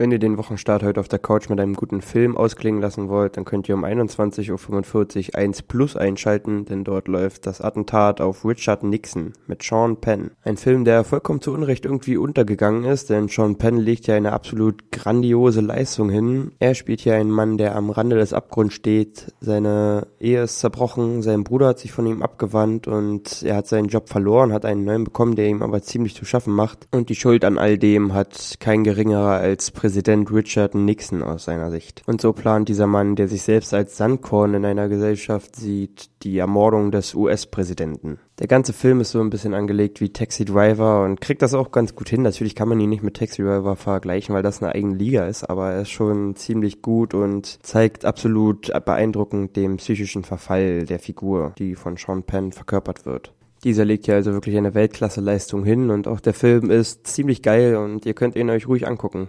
Wenn ihr den Wochenstart heute auf der Couch mit einem guten Film ausklingen lassen wollt, dann könnt ihr um 21.45 Uhr 1 Plus einschalten, denn dort läuft das Attentat auf Richard Nixon mit Sean Penn. Ein Film, der vollkommen zu Unrecht irgendwie untergegangen ist, denn Sean Penn legt ja eine absolut grandiose Leistung hin. Er spielt hier einen Mann, der am Rande des Abgrunds steht. Seine Ehe ist zerbrochen, sein Bruder hat sich von ihm abgewandt und er hat seinen Job verloren, hat einen neuen bekommen, der ihm aber ziemlich zu schaffen macht. Und die Schuld an all dem hat kein geringerer als Präsident Präsident Richard Nixon aus seiner Sicht. Und so plant dieser Mann, der sich selbst als Sandkorn in einer Gesellschaft sieht, die Ermordung des US-Präsidenten. Der ganze Film ist so ein bisschen angelegt wie Taxi Driver und kriegt das auch ganz gut hin. Natürlich kann man ihn nicht mit Taxi Driver vergleichen, weil das eine eigene Liga ist, aber er ist schon ziemlich gut und zeigt absolut beeindruckend den psychischen Verfall der Figur, die von Sean Penn verkörpert wird. Dieser legt ja also wirklich eine Weltklasse-Leistung hin und auch der Film ist ziemlich geil und ihr könnt ihn euch ruhig angucken.